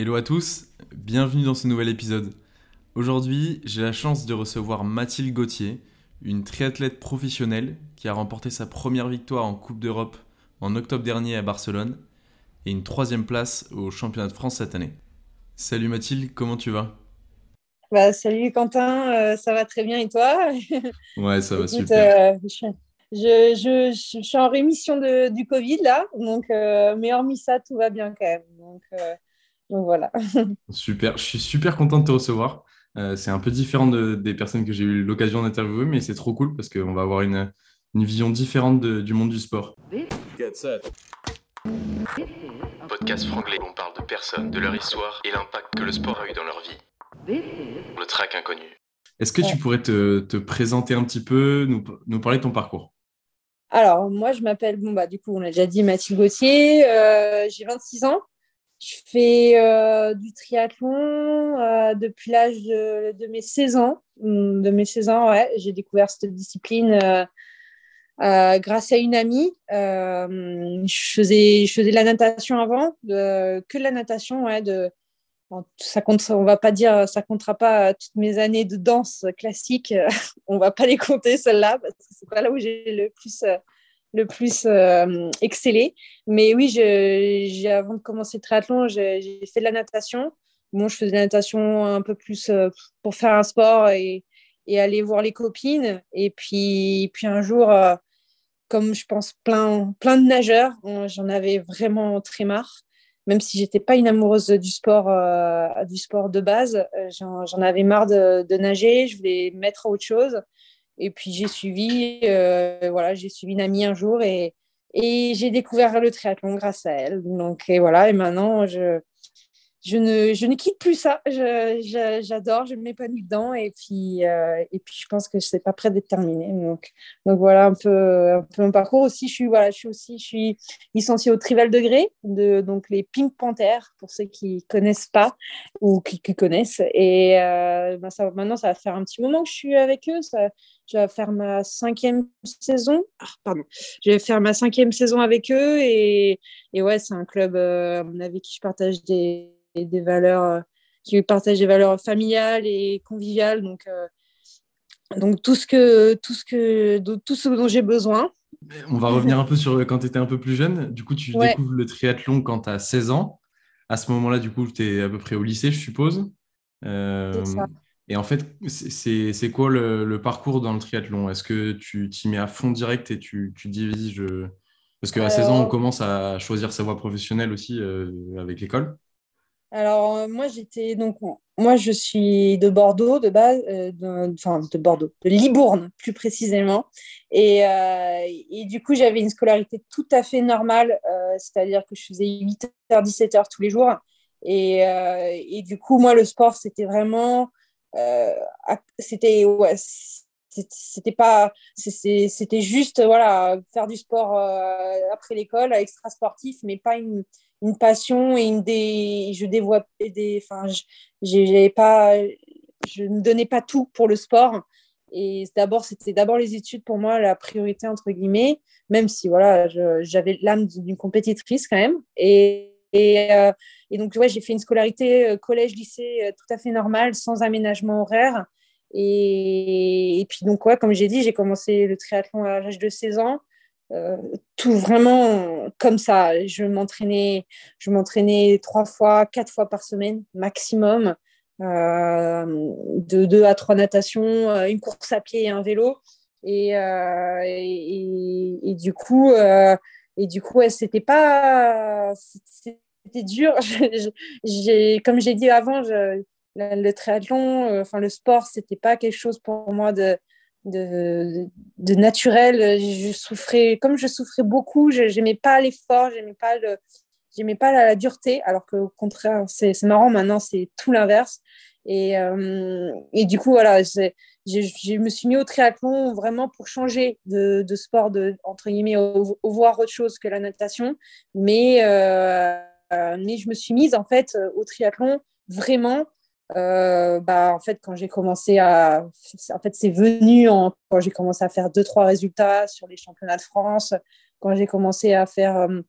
Hello à tous, bienvenue dans ce nouvel épisode. Aujourd'hui, j'ai la chance de recevoir Mathilde Gauthier, une triathlète professionnelle qui a remporté sa première victoire en Coupe d'Europe en octobre dernier à Barcelone et une troisième place au Championnat de France cette année. Salut Mathilde, comment tu vas? Bah, Salut Quentin, euh, ça va très bien et toi? Ouais, ça va super. Euh, je, je, je, suis en rémission de, du Covid là, donc, euh, mais hormis ça, tout va bien quand même. Donc, donc voilà. super, je suis super content de te recevoir. c'est un peu différent de, des personnes que j'ai eu l'occasion d'interviewer, mais c'est trop cool parce qu'on va avoir une, une vision différente de, du monde du sport. Podcast franglais, on parle de personnes, de leur histoire et l'impact que le sport a eu dans leur vie. Le track inconnu. Est-ce que tu pourrais te, te, présenter un petit peu, nous, nous, parler de ton parcours? Alors, moi, je m'appelle, bon, bah, du coup, on a déjà dit Mathilde Gauthier, euh, j'ai 26 ans. Je fais euh, du triathlon euh, depuis l'âge de, mes 16 ans. De mes 16 ans, ouais, j'ai découvert cette discipline euh, grâce à une amie. Je, faisais, je faisais de la natation avant, que de la natation, ouais, de, ça compte, on va pas dire, ça comptera pas toutes mes années de danse classique. on va pas les compter celles-là parce que c'est pas là où j'ai le plus, le plus euh, excellé. Mais oui, j'ai, avant de commencer le triathlon, j'ai, fait de la natation. Bon, je faisais de la natation un peu plus euh, pour faire un sport et, aller voir les copines. Et puis, puis un jour, euh, comme je pense plein, plein de nageurs, j'en avais vraiment très marre. Même si j'étais pas une amoureuse du sport, du sport de base, j'en avais marre de, de, nager. Je voulais mettre à autre chose. Et puis j'ai suivi, euh, voilà, j'ai suivi une amie un jour et, et j'ai découvert le triathlon grâce à elle. Donc et voilà, et maintenant je, je ne, je ne quitte plus ça. J'adore, je, je m'épanouis dedans. Et puis, euh, et puis, je pense que je ne pas prêt d'être terminé. Donc, donc voilà un peu, un peu mon parcours. Aussi, je suis, voilà, je suis aussi je suis licenciée au Trival Degré, de, donc les Pink Panthers, pour ceux qui ne connaissent pas ou qui, connaissent. Et euh, ben maintenant, ça va faire un petit moment que je suis avec eux. Ça, je vais faire ma cinquième saison. Ah, pardon. Je vais faire ma cinquième saison avec eux. Et, et ouais, c'est un club euh, avec qui je partage des des valeurs, euh, qui partagent des valeurs familiales et conviviales. Donc, euh, donc tout ce que tout ce que tout ce dont j'ai besoin. On va revenir un peu sur quand tu étais un peu plus jeune. Du coup, tu découvres le triathlon quand tu as 16 ans. À ce moment-là, du coup, tu es à peu près au lycée, je suppose. Euh, et en fait, c'est quoi le, le, parcours dans le triathlon? Est-ce que tu t'y mets à fond direct et tu, tu divises Parce qu'à 16 ans, on commence à choisir sa voie professionnelle aussi avec l'école. Alors, euh, moi, j'étais donc, moi, je suis de Bordeaux de base, euh, de, de Bordeaux, de Libourne plus précisément. Et, euh, et du coup, j'avais une scolarité tout à fait normale, c'est-à-dire que je faisais 8h, 17h tous les jours. Et, et du coup, moi, le sport, c'était vraiment. C'était. Ouais, c'était pas c'était juste voilà faire du sport après l'école extra sportif mais pas une une passion et une des je dévoie des enfin pas je ne donnais pas tout pour le sport. Et d'abord c'était d'abord les études pour moi la priorité entre guillemets même si voilà j'avais l'âme d'une compétitrice quand même. Et et, euh, donc j'ai fait une scolarité euh, collège lycée euh, tout à fait normale sans aménagement horaire. Et, puis donc comme j'ai dit j'ai commencé le triathlon à l'âge de 16 ans tout vraiment comme ça. Je m'entraînais, je m'entraînais trois fois, quatre fois par semaine maximum, euh, de deux à trois natations, euh, une course à pied et un vélo. Et, euh, et, du coup, euh, et du coup, c'était pas, c'était dur. j'ai, comme j'ai dit avant, le, triathlon, enfin le sport, c'était pas quelque chose pour moi de de, naturel. Je souffrais, comme je souffrais beaucoup, je n'aimais pas l'effort, j'aimais pas le, pas la, dureté, alors qu'au contraire, c'est, marrant, maintenant c'est tout l'inverse. Et, euh, et, du coup, voilà, je me suis mis au triathlon vraiment pour changer de, sport, de, entre guillemets, au, voir autre chose que la natation. Mais, euh, mais je me suis mise en fait au triathlon vraiment euh, bah, en fait, quand j'ai commencé à. En fait, c'est venu en... quand j'ai commencé à faire deux, trois résultats sur les championnats de France, quand j'ai commencé à faire. Euh,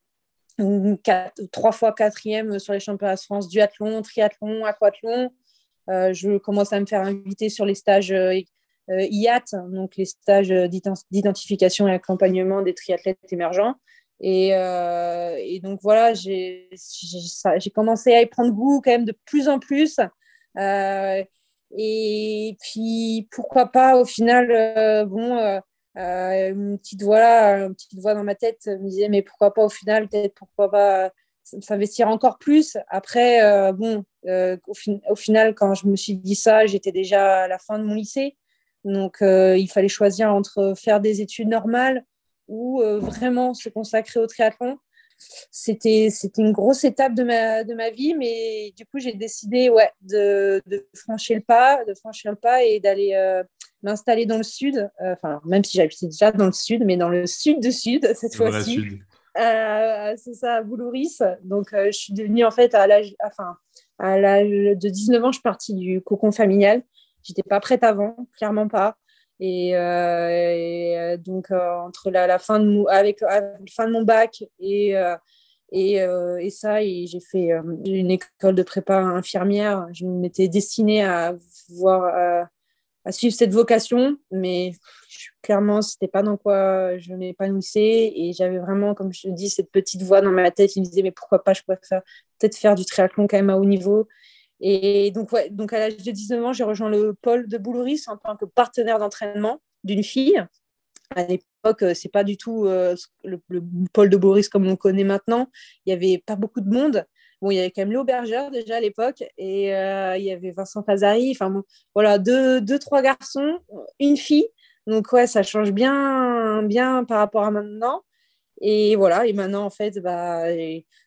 trois fois quatrième sur les championnats de France duathlon, triathlon, aquathlon. je commence à me faire inviter sur les stages IAT, donc les stages d'identification et accompagnement des triathlètes émergents. Et donc voilà, j'ai commencé à y prendre goût quand même de plus en plus. Et puis pourquoi pas au final, bon euh, une petite voix une petite voix dans ma tête me disait mais pourquoi pas au final peut-être pourquoi pas s'investir encore plus. Après, euh, bon, euh, au, final, quand je me suis dit ça, j'étais déjà à la fin de mon lycée. Donc, il fallait choisir entre faire des études normales ou vraiment se consacrer au triathlon. C'était une grosse étape de ma, de ma vie, mais du coup, j'ai décidé ouais, de, de, franchir le pas, de franchir le pas et d'aller m'installer dans le sud, euh, enfin, même si j'habitais déjà dans le sud, mais dans le sud de sud cette fois-ci. Euh, c'est ça, à Boulouris. Donc, euh, je suis devenue en fait à l'âge, enfin, à l'âge de 19 ans, je suis partie du cocon familial. J'étais pas prête avant, clairement pas. Et, donc, entre la, fin de, avec, la fin de mon bac et, et, et ça, et j'ai fait une école de prépa infirmière. Je m'étais destinée à voir à suivre cette vocation, mais clairement, c'était pas dans quoi je m'épanouissais. Et j'avais vraiment, comme je te dis, cette petite voix dans ma tête qui me disait, mais pourquoi pas, je pourrais peut-être faire du triathlon quand même à haut niveau. Et donc, ouais, donc à l'âge de 19 ans, j'ai rejoint le pôle de Boulouris en tant que partenaire d'entraînement d'une fille. À l'époque, c'est pas du tout euh, le, le, pôle de Boulouris comme on le connaît maintenant. Il y avait pas beaucoup de monde. Bon, il y avait quand même l'aubergeur déjà à l'époque et euh, il y avait Vincent Fazari. Enfin bon, voilà, deux, deux, trois garçons, une fille. Donc ouais, ça change bien, bien par rapport à maintenant. Et voilà, et maintenant en fait, bah,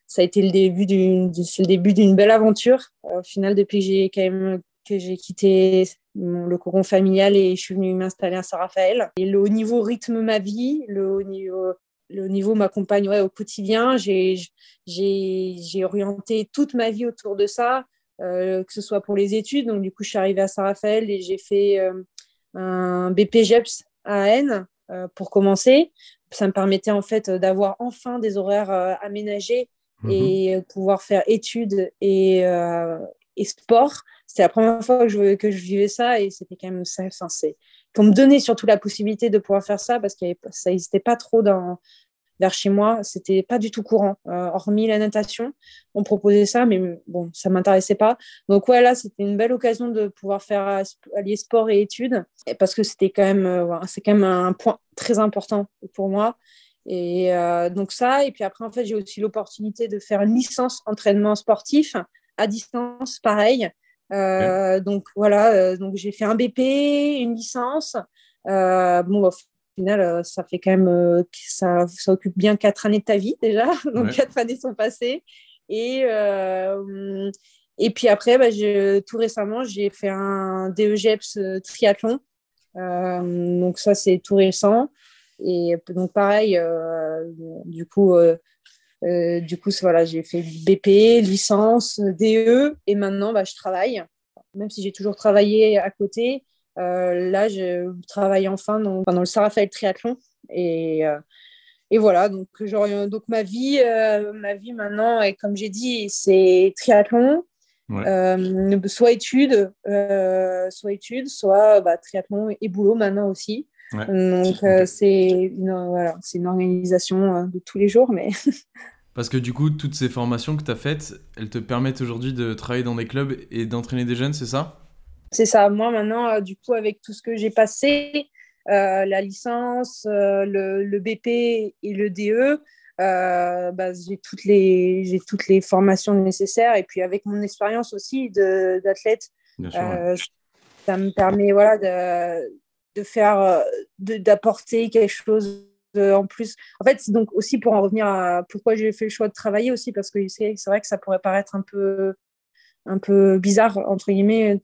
ça a été le début d'une, le début d'une belle aventure. Au final, depuis que j'ai quand même que j'ai quitté le cocon familial et je suis venue m'installer à Saint-Raphaël. Et le haut niveau rythme ma vie, le haut niveau le niveau m'accompagne au quotidien. J'ai orienté toute ma vie autour de ça, euh, que ce soit pour les études. Donc, du coup, je suis arrivée à Saint-Raphaël et j'ai fait euh, un BPGEPS à N euh, pour commencer. Ça me permettait en fait d'avoir enfin des horaires aménagés mhm. et pouvoir faire études et, et sport. C'était la première fois que je, que je vivais ça et c'était quand même ça. c'est pour me donner surtout la possibilité de pouvoir faire ça parce que ça n'existait pas trop dans, vers chez moi, c'était pas du tout courant. Euh, hormis la natation, on proposait ça, mais bon, ça m'intéressait pas. Donc ouais, là, c'était une belle occasion de pouvoir faire allier sport et études, parce que c'était quand même, euh, c'est quand même un point très important pour moi. Et euh, donc ça, et puis après, en fait, j'ai aussi l'opportunité de faire une licence entraînement sportif à distance, pareil. Donc voilà, donc j'ai fait un BP, une licence. bon, final, euh, ça fait quand même, euh, ça, ça occupe bien quatre années de ta vie déjà. Donc, quatre années sont passées. Et, euh, et puis après, bah, tout récemment, j'ai fait un DEGEPS triathlon. donc, ça, c'est tout récent. Et donc, pareil, du coup, du coup voilà, j'ai fait BP, licence, DE, et maintenant, bah, je travaille. Même si j'ai toujours travaillé à côté, là, je travaille enfin dans, dans le Triathlon. Et, euh, et voilà, donc, donc ma, vie, euh, ma vie maintenant, et comme j'ai dit, c'est triathlon, soit études, soit études, soit bah, triathlon et boulot maintenant aussi. Donc c'est une, voilà, une organisation de tous les jours, mais Parce que du coup, toutes ces formations que tu as faites, elles te permettent aujourd'hui de travailler dans des clubs et d'entraîner des jeunes, c'est ça? C'est ça. Moi, maintenant, euh, du coup, avec tout ce que j'ai passé, euh, la licence, euh, le, BP et le DE, bah, j'ai toutes les j'ai toutes les formations nécessaires. Et puis avec mon expérience aussi d'athlète ça me permet voilà de, de faire d'apporter quelque chose en plus. En fait c'est donc aussi pour en revenir à pourquoi j'ai fait le choix de travailler aussi parce que c'est vrai que ça pourrait paraître un peu un peu bizarre, entre guillemets.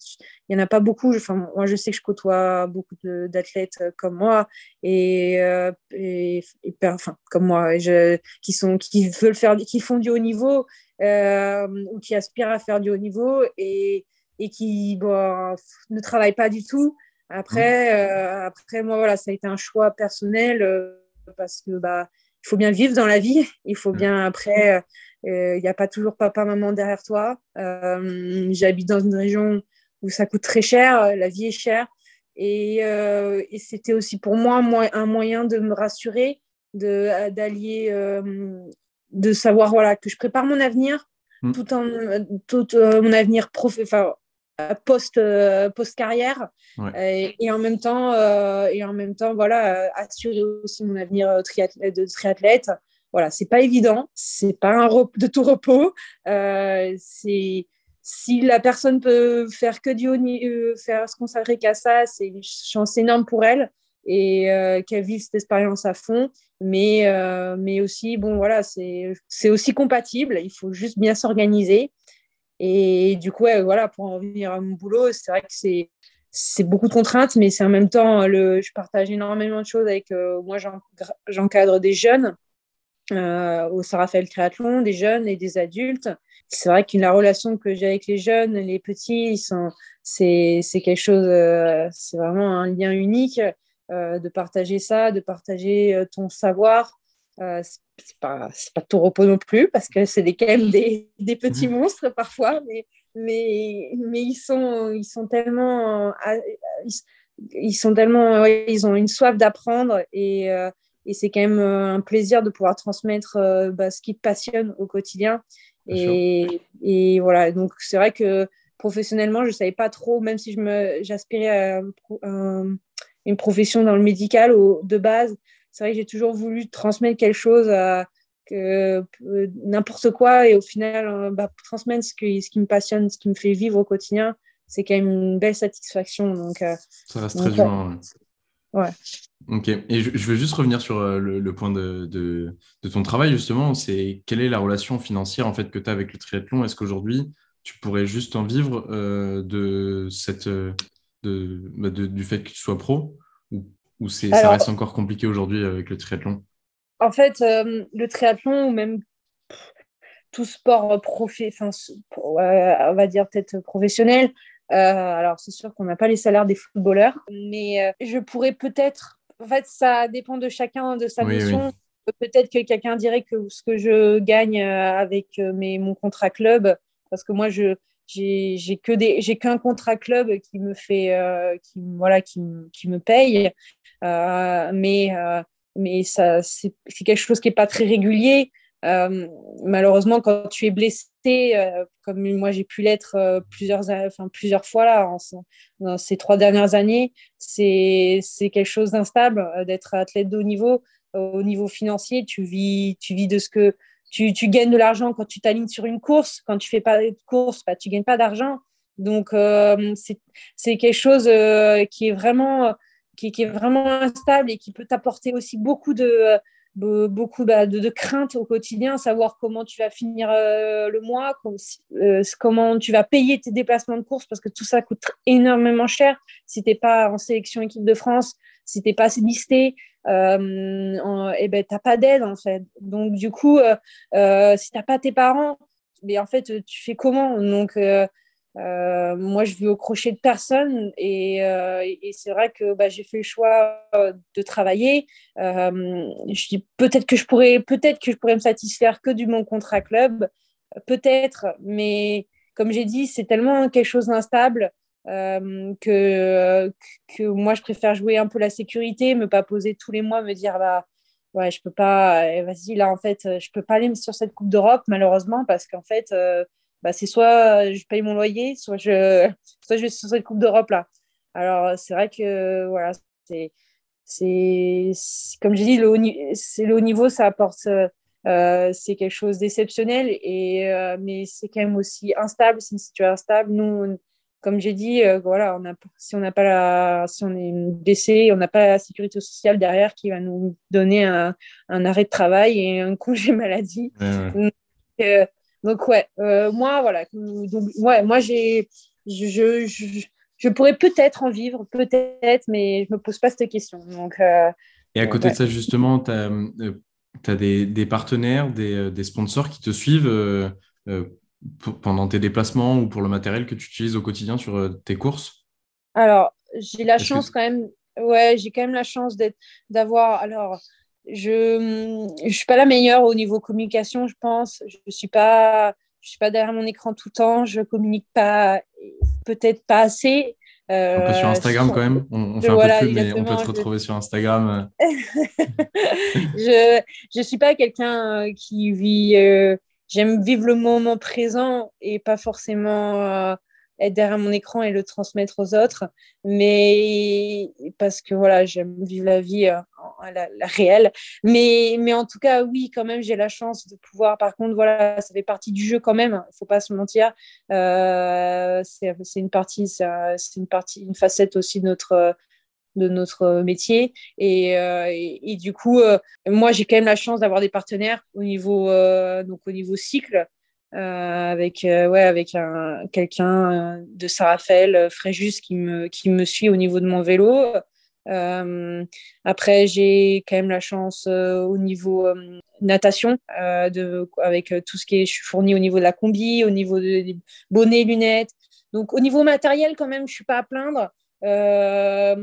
Il n'y en a pas beaucoup. Enfin, moi, je sais que je côtoie beaucoup d'athlètes euh, comme moi et, euh, et, enfin, comme moi, je, qui, sont, qui veulent faire, qui font du haut niveau euh, ou qui aspirent à faire du haut niveau et, et qui bon, ne travaillent pas du tout. Après, mmh. après, moi, voilà, ça a été un choix personnel parce que bah, faut bien vivre dans la vie. Il faut bien après, il n'y a pas toujours papa, maman derrière toi. J'habite dans une région où ça coûte très cher, la vie est chère. Et, et c'était aussi pour moi un moyen de me rassurer, d'allier, de savoir voilà, que je prépare mon avenir, mm. tout en tout mon avenir prof, post post carrière et, en même temps et en même temps voilà assurer aussi mon avenir de triathlète voilà c'est pas évident c'est pas un de tout repos c'est si la personne peut faire que du haut faire se consacrer qu'à ça c'est une chance énorme pour elle et qu'elle vive cette expérience à fond. Mais mais aussi bon voilà c'est aussi compatible il faut juste bien s'organiser. Et du coup, voilà, pour en revenir à mon boulot, c'est vrai que c'est c'est beaucoup de contraintes, mais c'est en même temps, le, je partage énormément de choses avec euh, moi, j'encadre des jeunes euh, au Sarafel Triathlon, des jeunes et des adultes. C'est vrai que la relation que j'ai avec les jeunes, les petits, c'est quelque chose, euh, c'est vraiment un lien unique de partager ça, de partager ton savoir, euh, c'est pas, pas tout repos non plus, parce que c'est quand même des, des, petits mhm. monstres parfois, mais, mais, mais ils, sont, ils sont tellement. Euh, ils, sont tellement. ils ont une soif d'apprendre et, euh, et c'est quand même un plaisir de pouvoir transmettre bah, ce qui te passionne au quotidien. Et, et, voilà, donc c'est vrai que professionnellement, je ne savais pas trop, même si j'aspirais à, une profession dans le médical de base, c'est vrai que j'ai toujours voulu transmettre quelque chose à euh, n'importe quoi et au final euh, bah, transmettre ce, ce qui me passionne, ce qui me fait vivre au quotidien, c'est quand même une belle satisfaction. Donc, euh, ça reste très humain. Ouais. Ok. Et je, veux juste revenir sur le, point de, de, ton travail, justement. C'est quelle est la relation financière en fait que tu as avec le triathlon? Est-ce qu'aujourd'hui, tu pourrais juste en vivre de cette, de, bah, du fait que tu sois pro? Ou ça reste encore compliqué aujourd'hui avec le triathlon? En fait, euh, le triathlon ou même tout sport profé, on va dire peut-être professionnel. Euh, alors, c'est sûr qu'on n'a pas les salaires des footballeurs, mais euh, je pourrais peut-être. En fait, ça dépend de chacun, de sa mission. Peut-être que quelqu'un dirait que ce que je gagne avec mes, mon contrat club, parce que moi, je, j'ai que des j'ai qu'un contrat club qui me fait euh, qui voilà qui, qui me paye. Euh, mais euh, mais ça c'est quelque chose qui est pas très régulier malheureusement quand tu es blessé comme moi j'ai pu l'être plusieurs enfin plusieurs fois là dans ces trois dernières années c'est quelque chose d'instable d'être athlète de haut niveau au niveau financier tu vis tu vis de ce que tu, gagnes de l'argent quand tu t'alignes sur une course. Quand tu fais pas de course, bah, tu gagnes pas d'argent. Donc, euh, c'est quelque chose euh, qui, est vraiment, qui, est vraiment instable et qui peut t'apporter aussi beaucoup de, beaucoup bah, de, de, crainte au quotidien, savoir comment tu vas finir euh, le mois, comment tu vas payer tes déplacements de course, parce que tout ça coûte énormément cher si tu n'es pas en sélection équipe de France, si tu n'es pas listé, euh, et ben t'as pas d'aide en fait. Donc du coup, euh, euh, si t'as pas tes parents, mais en fait tu fais comment? Moi, je vis au crochet de personne et, et c'est vrai que bah, j'ai fait le choix de travailler. peut-être que je pourrais, peut-être que je pourrais me satisfaire que du mon contrat club, peut-être, mais comme j'ai dit, c'est tellement quelque chose d'instable euh, que, que moi, je préfère jouer un peu la sécurité, me pas poser tous les mois, me dire, bah, ouais, je peux pas, vas-y, là, en fait, je peux pas aller sur cette Coupe d'Europe, malheureusement, parce qu'en fait, euh, bah, c'est soit je paye mon loyer, soit je, soit je vais sur cette Coupe d'Europe, là. Alors, c'est vrai que, voilà, c'est, c'est, comme j'ai dit, le haut, c'est le haut niveau, ça apporte, euh, c'est quelque chose d'exceptionnel, et, mais c'est quand même aussi instable, c'est une situation instable. Nous, comme j'ai dit, euh, voilà, on a, si on n'a pas la, si on est blessé, on n'a pas la sécurité sociale derrière qui va nous donner un, arrêt de travail et un congé maladie. Donc, ouais, euh, euh, moi voilà, donc ouais, moi j'ai, je, je, je, pourrais peut-être en vivre, peut-être, mais je me pose pas cette question. Donc. et à côté de ça justement, tu as, as, des, des partenaires, des, des, sponsors qui te suivent pendant tes déplacements ou pour le matériel que tu utilises au quotidien sur euh, tes courses? Alors, j'ai la chance quand même, ouais, j'ai quand même la chance d'avoir, alors, je ne suis pas la meilleure au niveau communication, je pense. Je ne suis pas je suis pas derrière mon écran tout le temps, je communique pas, peut-être pas assez. un peu sur euh, Instagram quand même. On, fait un peu plus, mais on peut te retrouver sur Instagram. je ne suis pas quelqu'un euh, qui vit. Euh, j'aime vivre le moment présent et pas forcément être derrière mon écran et le transmettre aux autres, mais parce que voilà, j'aime vivre la vie, euh, la, réelle. Mais, mais en tout cas, oui, quand même, j'ai la chance de pouvoir. Par contre, voilà, ça fait partie du jeu quand même. Il ne faut pas se mentir. Euh, c'est une partie, c'est une partie, une facette aussi de notre de notre métier et, euh, et, du coup moi j'ai quand même la chance d'avoir des partenaires au niveau donc au niveau cycle euh, avec euh, ouais avec un quelqu'un euh, de Saint-Raphaël Fréjus qui me qui me suit au niveau de mon vélo. Après j'ai quand même la chance au niveau natation de avec tout ce qui est fournie au niveau de la combi au niveau des bonnets lunettes. Donc au niveau matériel quand même je suis pas à plaindre. Je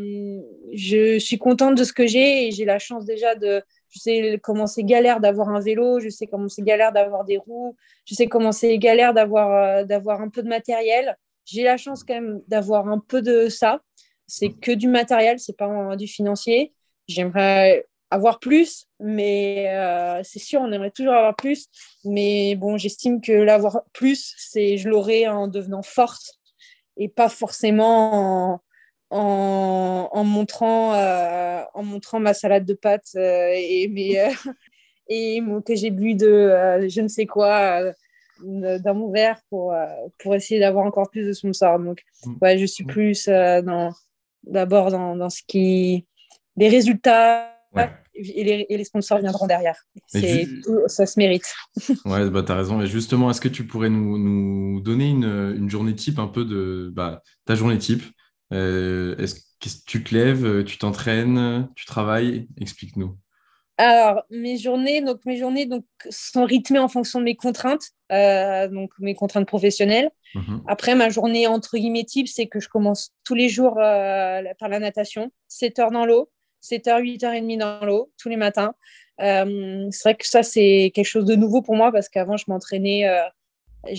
suis contente de ce que j'ai et j'ai la chance déjà de je sais comment c'est galère d'avoir un vélo, je sais comment c'est galère d'avoir des roues, je sais comment c'est galère d'avoir euh, d'avoir un peu de matériel. J'ai la chance quand même d'avoir un peu de ça. C'est que du matériel, c'est pas du financier. J'aimerais avoir plus, mais euh, c'est sûr, on aimerait toujours avoir plus. Mais bon, j'estime que l'avoir plus, c'est je l'aurai en devenant forte et pas forcément en, en, montrant, euh, en montrant ma salade de pâtes euh, et, mes, euh, et mon, que j'ai bu de je ne sais quoi dans mon verre pour, pour essayer d'avoir encore plus de sponsors. Donc, mm. ouais, je suis mm. plus dans, d'abord dans, dans, ce qui. les résultats. Et, les, et, les, sponsors viendront derrière. ça se mérite. ouais, bah, tu as raison. Mais justement, est-ce que tu pourrais nous, nous donner une, une, journée type, un peu de bah, ta journée type? Euh, est-ce que tu te lèves, euh, tu t'entraînes, tu travailles? Explique-nous. Alors, mes journées, donc, mes journées donc, sont rythmées en fonction de mes contraintes, euh, donc mes contraintes professionnelles. Mhm. Après, ma journée, entre guillemets, type, c'est que je commence tous les jours par la natation, 7 heures dans l'eau, 7 heures, 8 heures et demie dans l'eau, tous les matins. c'est vrai que ça, c'est quelque chose de nouveau pour moi parce qu'avant, je m'entraînais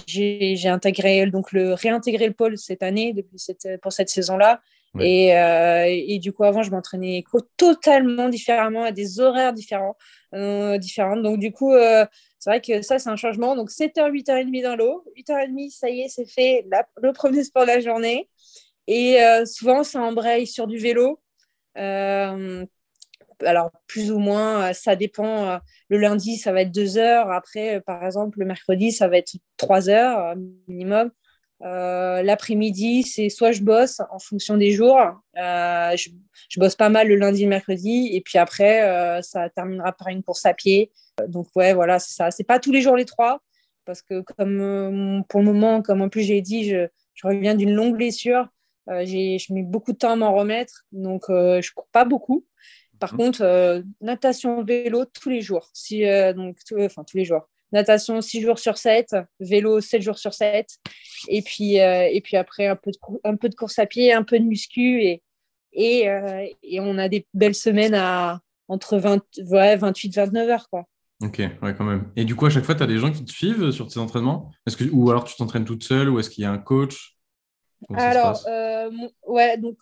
j'ai intégré donc le réintégré le pôle cette année depuis cette, pour cette saison-là. Et, euh, et, du coup, avant, je m'entraînais totalement différemment, à des horaires différents. Euh, différents. Donc, du coup, euh, c'est vrai que ça, c'est un changement. Donc, 7h, 8h30 dans l'eau. 8h30, ça y est, c'est fait. le premier sport de la journée. Et souvent, ça embraye sur du vélo alors plus ou moins, euh, ça dépend. Euh, le lundi, ça va être deux heures. Après, euh, par exemple, le mercredi, ça va être trois heures minimum. L'après-midi, c'est soit je bosse en fonction des jours. je, bosse pas mal le lundi et le mercredi. Et puis après, ça terminera par une course à pied. Donc, ouais, voilà, c'est ça. C'est pas tous les jours les trois. Parce que, comme pour le moment, comme en plus j'ai dit, je, reviens d'une longue blessure. je mets beaucoup de temps à m'en remettre. Donc, je cours pas beaucoup. Par mmh. contre, euh, natation, vélo tous les jours. Si, euh, donc, enfin, tous les jours. Natation 6 jours sur 7, vélo 7 jours sur 7. Et puis, euh, et puis après, un peu, de, un peu de course à pied, un peu de muscu. Et, et, et on a des belles semaines à entre 20, ouais, 28 29 heures. Quoi. Ok, ouais, quand même. Et du coup, à chaque fois, tu as des gens qui te suivent sur tes entraînements? Que, Ou alors tu t'entraînes toute seule Ou est-ce qu'il y a un coach? Alors, euh, ouais, donc,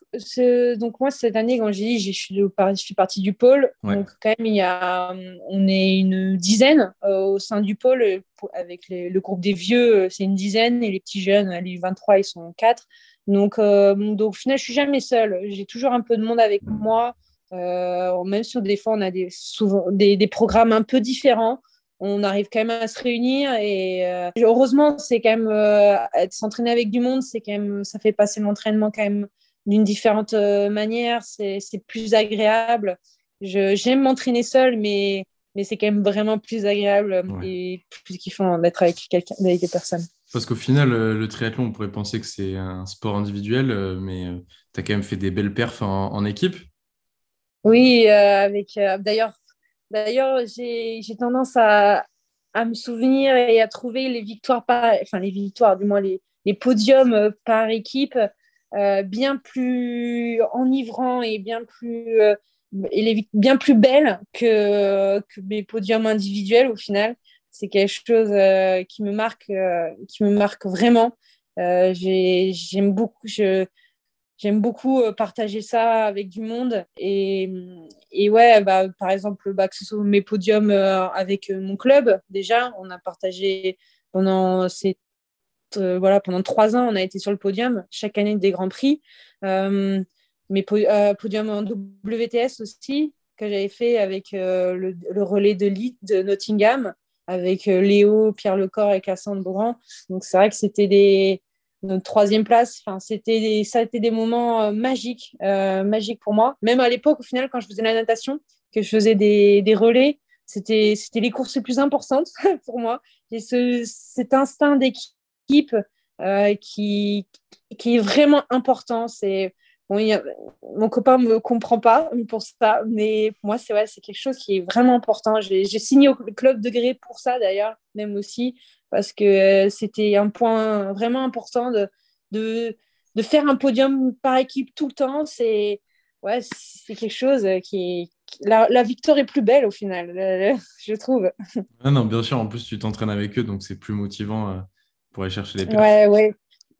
donc moi, cette année, quand j'ai dit, je suis, partie du pôle, donc quand même, il y a, on est une dizaine euh, au sein du pôle, euh, avec le groupe des vieux, c'est une dizaine, et les petits jeunes, les 23, ils sont quatre. Donc, donc au final, je suis jamais seule. J'ai toujours un peu de monde avec moi, même si des fois, on a des, souvent des, des programmes un peu différents on arrive quand même à se réunir et euh, heureusement c'est quand même euh, s'entraîner avec du monde c'est quand même ça fait passer l'entraînement quand même d'une différente euh, manière. C'est plus agréable. J'aime m'entraîner seule mais mais c'est quand même vraiment plus agréable et plus kiffant d'être avec quelqu'un avec des personnes. Parce qu'au final le triathlon on pourrait penser que c'est un sport individuel mais tu as quand même fait des belles perfs en, en équipe. Oui avec d'ailleurs D'ailleurs, j'ai tendance à, me souvenir et à trouver les victoires, par, enfin les victoires, du moins les, podiums euh, par équipe, euh, bien plus enivrants et bien plus, euh, elle est bien plus belle que, que mes podiums individuels au final. C'est quelque chose qui me marque, qui me marque vraiment. j'aime beaucoup, j'aime beaucoup partager ça avec du monde. Et, et ouais, bah, par exemple, bah, que ce soit mes podiums avec mon club, déjà, on a partagé pendant ces voilà, pendant trois ans, on a été sur le podium, chaque année des grands prix. Euh, mes euh, podiums en WTS aussi, que j'avais fait avec euh, le, relais de Leeds de Nottingham, avec Léo, Pierre Lecor et Cassandre Bourran. Donc c'est vrai que c'était des notre troisième place. Enfin, c'était ça a été des moments magiques, magiques pour moi. Même à l'époque, au final, quand je faisais la natation, que je faisais des, relais, c'était c'était les courses les plus importantes pour moi. Ce, cet instinct d'équipe équipe euh, qui, est vraiment important. C'est mon copain me comprend pas pour ça, mais pour moi c'est ouais, c'est quelque chose qui est vraiment important. J'ai signé au club de gré pour ça d'ailleurs, même aussi parce que c'était un point vraiment important de, de, de faire un podium par équipe tout le temps. C'est ouais, c'est quelque chose qui est la, la, victoire est plus belle au final, je trouve. Ah non, bien sûr, en plus tu t'entraînes avec eux, donc c'est plus motivant euh, pour aller chercher les Ouais, ouais.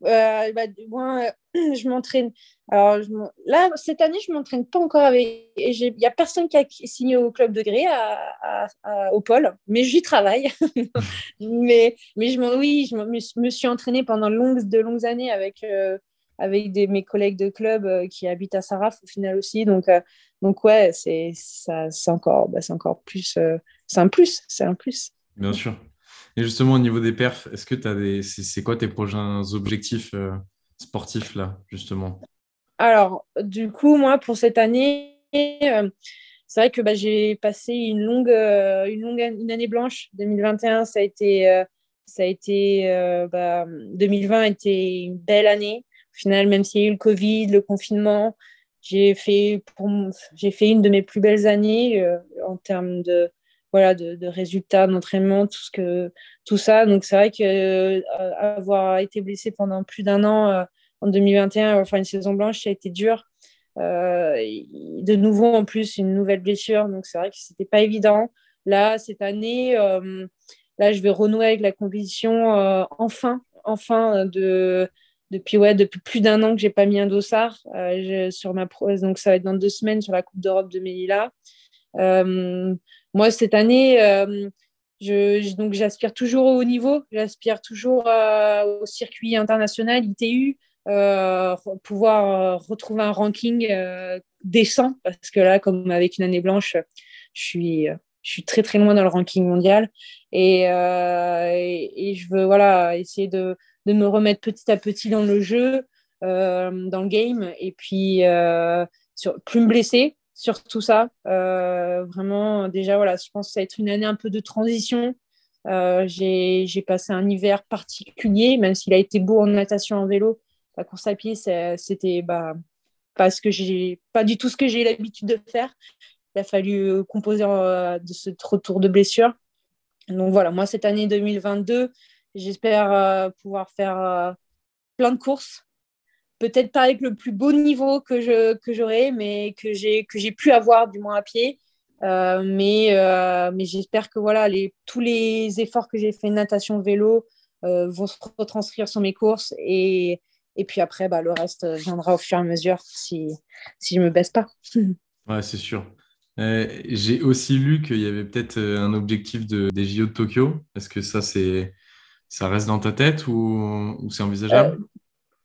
Euh, bah, moi, je m'entraîne. Alors, là, cette année, je ne m'entraîne pas encore avec. Il n'y a personne qui a signé au club de gré à, au pôle, mais j'y travaille. mais mais je oui, je me, suis entraînée pendant de longues années avec, euh, avec mes collègues de club euh, qui habitent à Saraf au final aussi. Donc, donc ouais, c'est encore, bah, encore plus. c'est un plus. C'est un plus. Bien sûr. Et justement, au niveau des perfs, est-ce que tu as des. C'est quoi tes prochains objectifs euh, sportifs, là, justement? Alors, du coup, moi, pour cette année, euh, c'est vrai que bah, j'ai passé une longue, euh, une longue une année blanche. 2021, ça a été. ça a été 2020 bah, a été une belle année. Au final, même s'il y a eu le Covid, le confinement, j'ai fait, j'ai fait une de mes plus belles années en termes de, voilà, de, résultats, d'entraînement, tout, ce que, tout ça. Donc, c'est vrai qu'avoir euh, été blessé pendant plus d'un an euh, en 2021, enfin une saison blanche, ça a été dur. Euh, de nouveau, en plus, une nouvelle blessure. Donc, c'est vrai que c'était pas évident. Là, cette année, là, je vais renouer avec la compétition enfin, enfin, de, depuis, ouais, depuis plus d'un an que j'ai pas mis un dossard sur ma donc ça va être dans deux semaines sur la Coupe d'Europe de Melilla. Moi, cette année, euh, donc j'aspire toujours au haut niveau, j'aspire toujours euh, au circuit international, ITU, euh, pouvoir retrouver un ranking décent, parce que là, comme avec une année blanche, je suis, très très loin dans le ranking mondial. Et, je veux voilà, essayer de, de, me remettre petit à petit dans le jeu, dans le game, et puis sur, plus me blesser sur tout ça. Euh, vraiment, déjà, voilà, je pense que ça va être une année un peu de transition. Euh, j'ai passé un hiver particulier, même s'il a été beau en natation, en vélo. La course à pied, c'était bah, pas, j'ai, pas du tout ce que j'ai l'habitude de faire. Il a fallu euh, composer de ce retour de blessure. Donc voilà, moi, cette année 2022, j'espère pouvoir faire plein de courses peut-être pas avec le plus beau niveau que je que j'aurais, mais que j'ai que j'ai pu avoir du moins à pied. Euh, mais euh, mais j'espère que voilà les tous les efforts que j'ai fait natation vélo euh, vont se retranscrire sur mes courses et et puis après bah, le reste viendra au fur et à mesure si si je me baisse pas. ouais c'est sûr. j'ai aussi lu qu'il y avait peut-être un objectif de, des JO de Tokyo. Est-ce que ça c'est ça reste dans ta tête ou, ou c'est envisageable?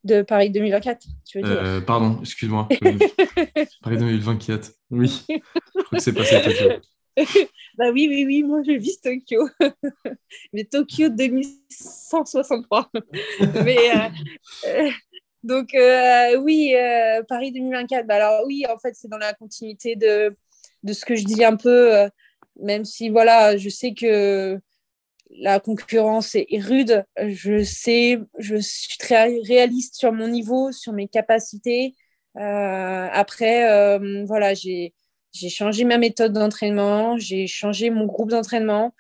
De Paris 2024, tu veux dire euh, Pardon, excuse-moi. Paris 2024. Oui, je crois que c'est passé Tokyo. bah oui, oui, oui, moi je vis Tokyo. Mais Tokyo 2163. Mais euh, euh, donc oui, Paris 2024. Bah alors oui, en fait, c'est dans la continuité de, de ce que je dis un peu, même si voilà, je sais que la concurrence est, rude. Je sais, je suis très réaliste sur mon niveau, sur mes capacités. Euh, après, euh, voilà, j'ai changé ma méthode d'entraînement, j'ai changé mon groupe d'entraînement,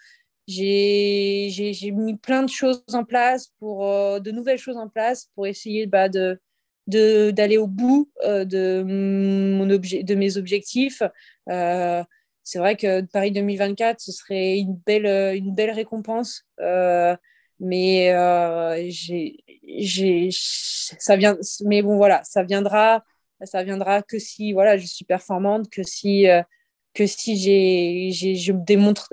j'ai mis plein de choses en place, pour, euh, de nouvelles choses en place pour essayer bah, de, d'aller au bout de, mon objet, de mes objectifs. C'est vrai que Paris 2024, ce serait une belle, une belle récompense. mais j'ai, ça vient, mais bon voilà, ça viendra, ça viendra que si voilà, je suis performante, que si que si j'ai, je démontre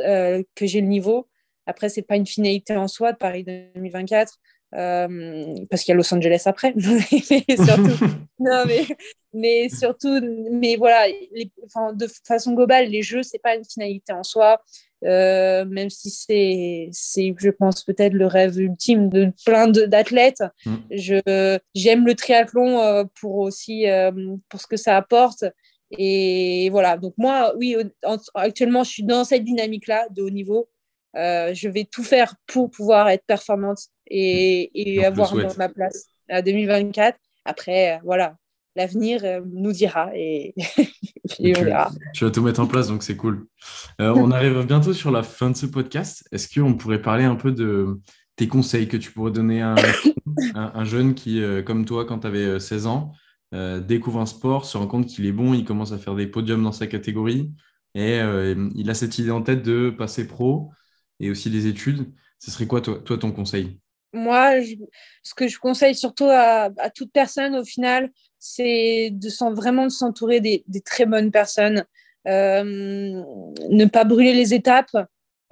que j'ai le niveau. Après, c'est pas une finalité en soi de Paris 2024. Euh, parce qu'il y a Los Angeles après. mais surtout, non, mais, mais, surtout, mais voilà, enfin, de façon globale, les jeux, c'est pas une finalité en soi, euh, même si c'est, c'est, je pense, peut-être le rêve ultime de plein d'athlètes. Mm. Je, j'aime le triathlon euh, pour aussi, pour ce que ça apporte. Et voilà, donc moi, oui, actuellement, je suis dans cette dynamique-là de haut niveau. Je vais tout faire pour pouvoir être performante et, avoir ma place à 2024. Après, euh, voilà, l'avenir euh, nous dira et, on verra. Tu vas tout mettre en place, donc c'est cool. Euh, on arrive bientôt sur la fin de ce podcast. Est-ce qu'on pourrait parler un peu de tes conseils que tu pourrais donner à un, jeune qui, comme toi, quand tu avais 16 ans, découvre un sport, se rend compte qu'il est bon, il commence à faire des podiums dans sa catégorie et il a cette idée en tête de passer pro et aussi des études. Ce serait quoi, toi ton conseil? Moi, ce que je conseille surtout à, toute personne, au final, c'est de vraiment de s'entourer des, très bonnes personnes, euh, ne pas brûler les étapes,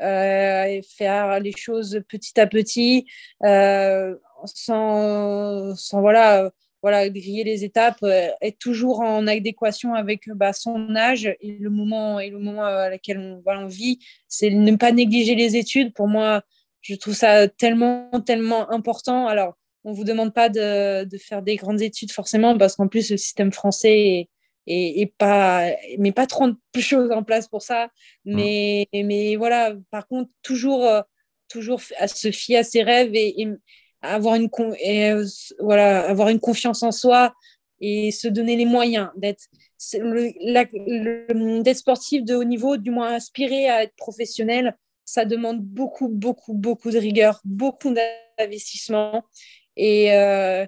euh, et faire les choses petit à petit, euh, sans, sans, voilà, voilà, griller les étapes, être toujours en adéquation avec bah, son âge et le moment, et le moment à laquelle on, voilà, on vit. C'est ne pas négliger les études. Pour moi, je trouve ça tellement, tellement important. Alors, on ne vous demande pas de, de, faire des grandes études forcément, parce qu'en plus, le système français est, est, pas, met pas trop de choses en place pour ça. Mmh. Mais, mais voilà, par contre, toujours, euh, toujours à se fier à ses rêves et, avoir, une, euh, voilà, avoir une confiance en soi et se donner les moyens d'être sportif de haut niveau, du moins aspirer à être professionnel ça demande beaucoup, beaucoup, beaucoup de rigueur, beaucoup d'investissement. Et, euh,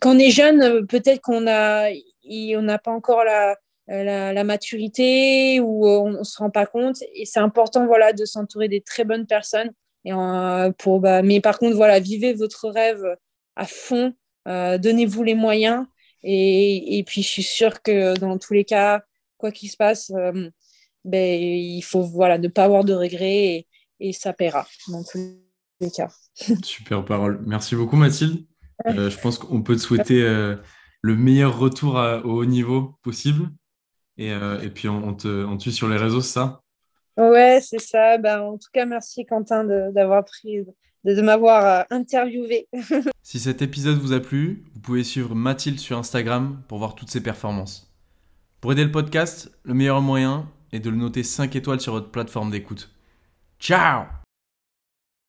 quand on est jeune, peut-être qu'on a, on n'a pas encore la, la, maturité ou on ne se rend pas compte. Et c'est important voilà, de s'entourer des très bonnes personnes. Et pour, bah, mais par contre, voilà, vivez votre rêve à fond, euh, donnez-vous les moyens. Et, et, puis, je suis sûre que dans tous les cas, quoi qu'il se passe, euh, ben, il faut voilà, ne pas avoir de regrets et, ça paiera dans tous les cas. Super parole. Merci beaucoup Mathilde. Euh, je pense qu'on peut te souhaiter euh, le meilleur retour au haut niveau possible. Et, euh, et puis on, te, on te suit sur les réseaux, c'est ça? Ouais, c'est ça. Ben, en tout cas, merci Quentin d'avoir pris, de, m'avoir interviewé. si cet épisode vous a plu, vous pouvez suivre Mathilde sur Instagram pour voir toutes ses performances. Pour aider le podcast, le meilleur moyen, et de le noter 5 étoiles sur votre plateforme d'écoute. Ciao